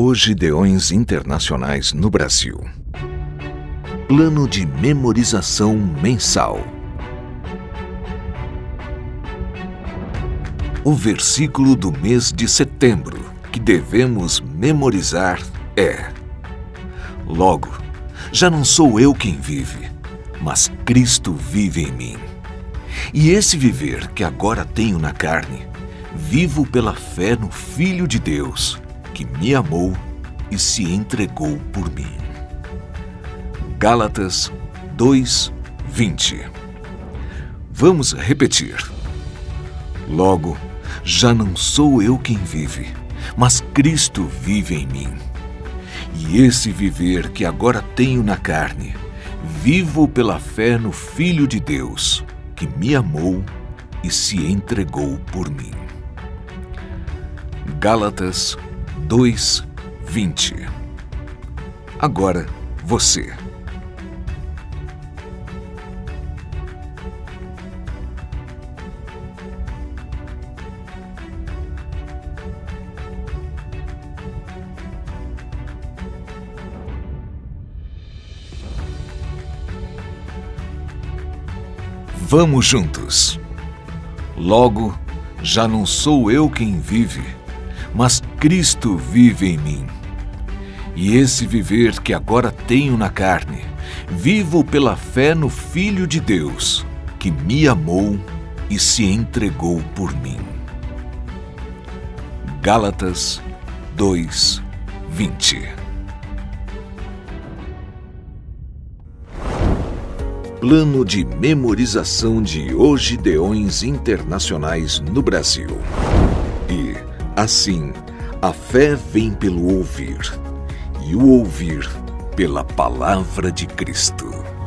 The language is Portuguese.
Hoje Deões Internacionais no Brasil. Plano de memorização mensal. O versículo do mês de setembro que devemos memorizar é: Logo, já não sou eu quem vive, mas Cristo vive em mim. E esse viver que agora tenho na carne, vivo pela fé no Filho de Deus, que me amou e se entregou por mim. Gálatas 2, 20 Vamos repetir. Logo, já não sou eu quem vive, mas Cristo vive em mim. E esse viver que agora tenho na carne, vivo pela fé no Filho de Deus, que me amou e se entregou por mim. Gálatas 2, 20 Agora você. Vamos juntos. Logo, já não sou eu quem vive, mas Cristo vive em mim. E esse viver que agora tenho na carne, vivo pela fé no Filho de Deus, que me amou e se entregou por mim. Gálatas 2, 20 Plano de memorização de Ogideões Internacionais no Brasil. E, assim, a fé vem pelo ouvir, e o ouvir pela palavra de Cristo.